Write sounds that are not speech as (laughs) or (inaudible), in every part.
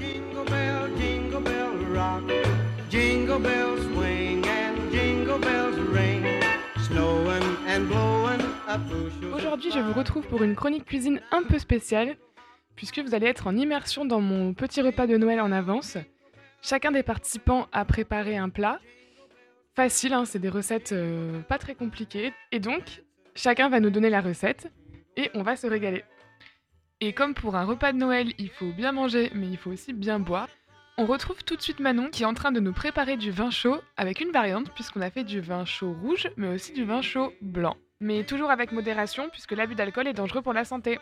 Jingle bell, jingle bell rock. Jingle bells swing and jingle bells ring. Snowing and blowing up Aujourd'hui, je vous retrouve pour une chronique cuisine un peu spéciale, puisque vous allez être en immersion dans mon petit repas de Noël en avance. Chacun des participants a préparé un plat. Facile, hein, c'est des recettes euh, pas très compliquées. Et donc, chacun va nous donner la recette et on va se régaler. Et comme pour un repas de Noël, il faut bien manger, mais il faut aussi bien boire. On retrouve tout de suite Manon qui est en train de nous préparer du vin chaud avec une variante puisqu'on a fait du vin chaud rouge mais aussi du vin chaud blanc. Mais toujours avec modération puisque l'abus d'alcool est dangereux pour la santé.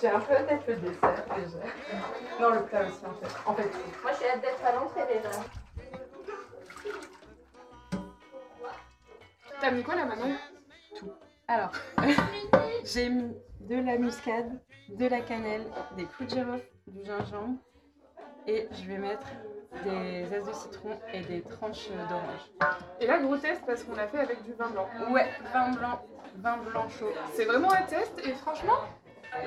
J'ai un peu hâte le dessert déjà. Non, le plat aussi en fait. En fait, Moi, j'ai hâte d'être à l'entrée déjà. T'as mis quoi là Manon? Alors, (laughs) j'ai mis de la muscade, de la cannelle, des clous de girofle, du gingembre et je vais mettre des zestes de citron et des tranches d'orange. Et là gros test parce qu'on a fait avec du vin blanc. Ouais, vin blanc, vin blanc chaud. C'est vraiment un test et franchement,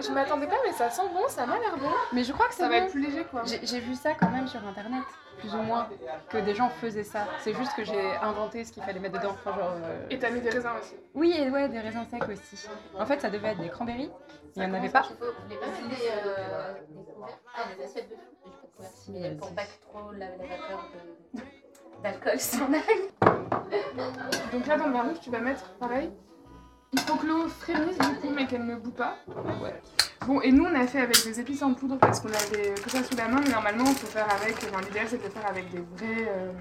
je m'attendais pas mais ça sent bon, ça m'a l'air bon. Mais je crois que Ça ça va être plus léger quoi. J'ai vu ça quand même sur internet, plus ou moins, que des gens faisaient ça. C'est juste que j'ai inventé ce qu'il fallait mettre dedans. Enfin, genre, euh, Et t'as mis des raisins aussi. Oui, et ouais, des raisins secs aussi. En fait, ça devait être des cranberries, il n'y en avait pas. Il faut les passer des, euh, des. Ah, assiettes couverts Yes. pour pas que trop la, la vapeur de- d'alcool s'en aille. Donc là dans le rouge tu vas mettre pareil. Il faut que l'eau frémisse du coup mais qu'elle ne boue pas. Bon et nous on a fait avec des épices en poudre parce qu'on avait que ça sous la main mais normalement on peut faire avec, enfin l'idéal c'est de le faire avec des vrais, euh,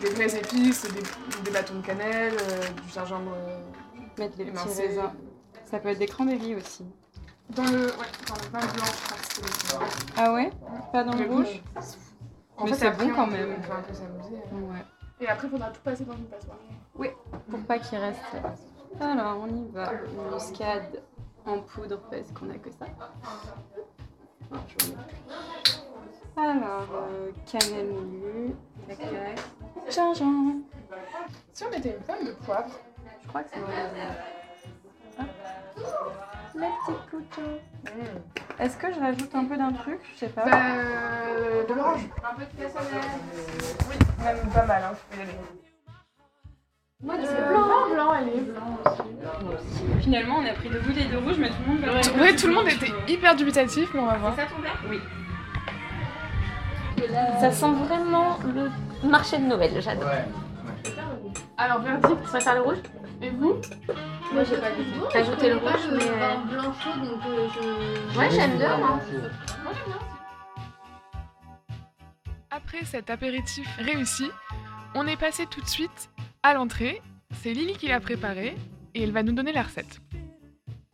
des vraies épices, des, des bâtons de cannelle, euh, du gingembre. euh, Mettre les petits raisins. Ça peut être des cranberries aussi. Dans le, ouais, dans le vin blanc je crois que c'est le Ah ouais? Pas dans le rouge? En Mais c'est bon quand même. On peut un peu s'amuser. Ouais. Et après, il faudra tout passer dans une passoire. Pour pas qu'il reste. Alors, on y va. Muscade en poudre parce qu'on a que ça. Ah. Alors, euh, cannelle tac tac, gingembre. Si on mettait une pomme de poivre, Je crois que c'est Hop. Les petits couteaux. Est-ce que je rajoute un peu d'un truc? Je sais pas. bah, euh, de l'orange. Un peu de cassonade. Oui, même pas mal, hein, tu peux y aller. Moi, Euh, c'est blanc, blanc, elle est blanc. Finalement, on a pris deux boules et deux rouges, mais tout le monde Ouais, tout le monde était hyper dubitatif, mais on va voir. ça ton verre? Oui. Ça sent vraiment le marché de Noël, j'adore. Alors, verdict, Tu préfères le rouge? Et vous? Moi, j'ai pas goûté. T'as ajouté le rouge, mais. euh, blanc chaud, donc euh, je. Ouais, j'aime bien, moi. Après cet apéritif réussi, on est passé tout de suite à l'entrée. C'est Lily qui l'a préparé et elle va nous donner la recette.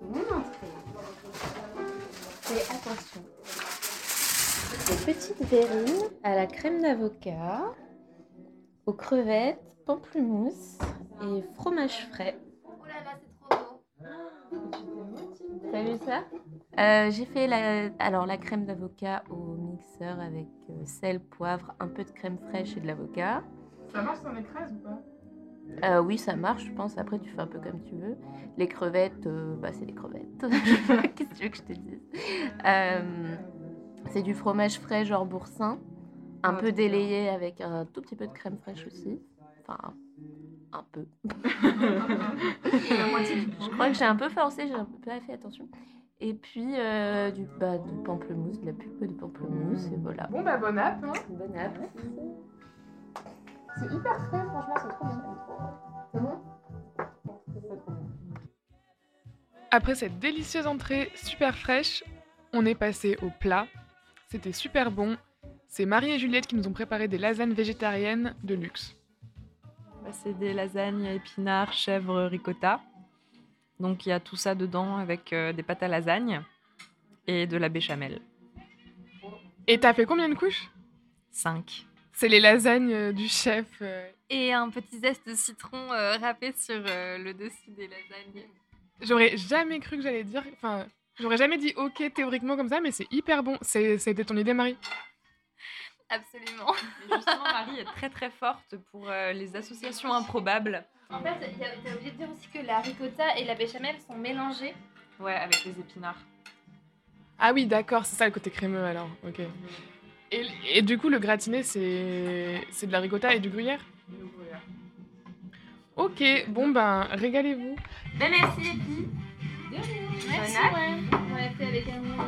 Mon entrée. Fais attention. Des petites verrines à la crème d'avocat, aux crevettes, pamplemousse et fromage frais. Oh là là, c'est trop beau. T'as vu ça? Euh, J'ai fait la, alors, la crème d'avocat au mixeur avec euh, sel, poivre, un peu de crème fraîche et de l'avocat. Ça marche sans écrase ou pas? Euh, oui, ça marche, je pense. Après, tu fais un peu comme tu veux. Les crevettes, euh, bah, c'est des crevettes. (laughs) Qu'est-ce que tu veux que je te dise? Euh, C'est du fromage frais, genre boursin. Un Ah, peu délayé avec un tout petit peu de crème fraîche aussi. Enfin, un peu. (laughs) je crois que j'ai un peu forcé, j'ai un peu pas fait attention. Et puis, euh, du, bah, du pamplemousse, de la pulpe de pamplemousse, et voilà. Bon bah bon app, hein. Bon app. C'est hyper frais, franchement, c'est trop bien. Après cette délicieuse entrée super fraîche, on est passé au plat. C'était super bon. C'est Marie et Juliette qui nous ont préparé des lasagnes végétariennes de luxe. C'est des lasagnes épinards, chèvre, ricotta. Donc il y a tout ça dedans avec euh, des pâtes à lasagne et de la béchamel. Et t'as fait combien de couches? 5. C'est les lasagnes euh, du chef. euh. Et un petit zeste de citron euh, râpé sur euh, le dessus des lasagnes. J'aurais jamais cru que j'allais dire. Enfin, j'aurais jamais dit ok théoriquement comme ça, mais c'est hyper bon. C'était ton idée, Marie Absolument. Justement, Marie est très très forte pour euh, les associations improbables. En fait, il y a- t'as oublié de dire aussi que la ricotta et la béchamel sont mélangées. Ouais, avec les épinards. Ah oui, d'accord, c'est ça le côté crémeux alors. Ok. Et, et du coup, le gratiné, c'est c'est de la ricotta et du gruyère Ok, bon ben, régalez-vous. Ben merci les filles. Merci, ouais. On l'a fait avec amour.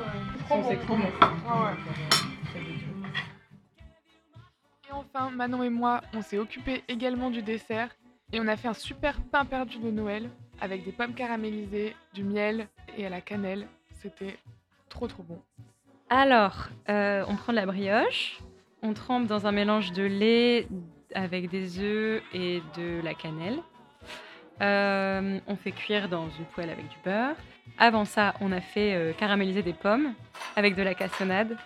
Et enfin, Manon et moi, on s'est occupé également du dessert et on a fait un super pain perdu de Noël avec des pommes caramélisées, du miel et à la cannelle. C'était trop trop bon. Alors, euh, on prend de la brioche, on trempe dans un mélange de lait avec des œufs et de la cannelle. Euh, on fait cuire dans une poêle avec du beurre. Avant ça, on a fait euh, caraméliser des pommes avec de la cassonade.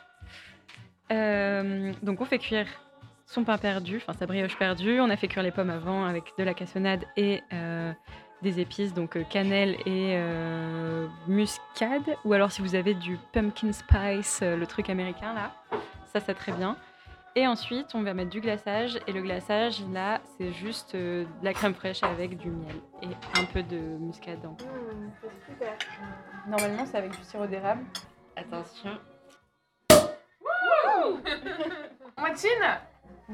Euh, donc on fait cuire son pain perdu, enfin sa brioche perdue. On a fait cuire les pommes avant avec de la cassonade et des épices, donc cannelle et muscade. Ou alors si vous avez du pumpkin spice, le truc américain là, ça c'est très bien. Et ensuite, on va mettre du glaçage. Et le glaçage, là, c'est juste euh, de la crème fraîche avec du miel et un peu de muscade. en plus. Normalement, c'est avec du sirop d'érable. Attention. (laughs) Maxine (laughs) (laughs)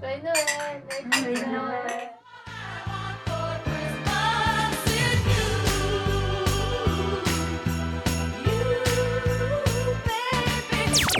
Joyeux Noël. Joyeux Noël.